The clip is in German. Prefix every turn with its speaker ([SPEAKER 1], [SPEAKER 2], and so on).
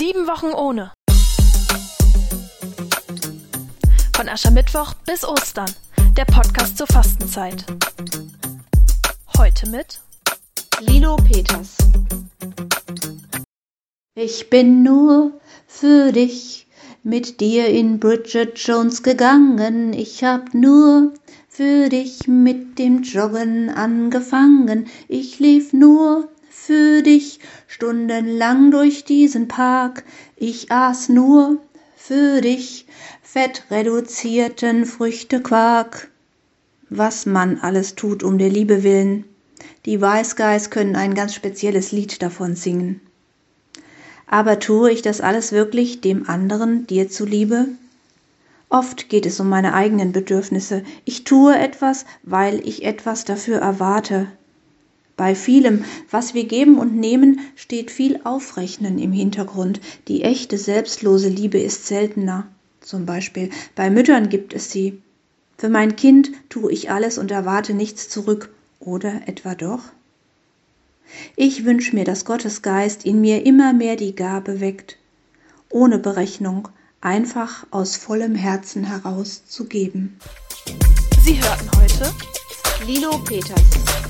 [SPEAKER 1] Sieben Wochen ohne. Von Aschermittwoch bis Ostern. Der Podcast zur Fastenzeit. Heute mit
[SPEAKER 2] Lilo Peters. Ich bin nur für dich mit dir in Bridget Jones gegangen. Ich hab nur für dich mit dem Joggen angefangen. Ich lief nur für dich stundenlang durch diesen Park. Ich aß nur für dich fettreduzierten Früchtequark. Was man alles tut um der Liebe willen. Die Wise Guys können ein ganz spezielles Lied davon singen. Aber tue ich das alles wirklich dem anderen, dir zuliebe? Oft geht es um meine eigenen Bedürfnisse. Ich tue etwas, weil ich etwas dafür erwarte. Bei vielem, was wir geben und nehmen, steht viel Aufrechnen im Hintergrund. Die echte selbstlose Liebe ist seltener. Zum Beispiel bei Müttern gibt es sie. Für mein Kind tue ich alles und erwarte nichts zurück. Oder etwa doch? Ich wünsche mir, dass Gottes Geist in mir immer mehr die Gabe weckt, ohne Berechnung, einfach aus vollem Herzen heraus zu geben.
[SPEAKER 1] Sie hörten heute
[SPEAKER 2] Lilo Peters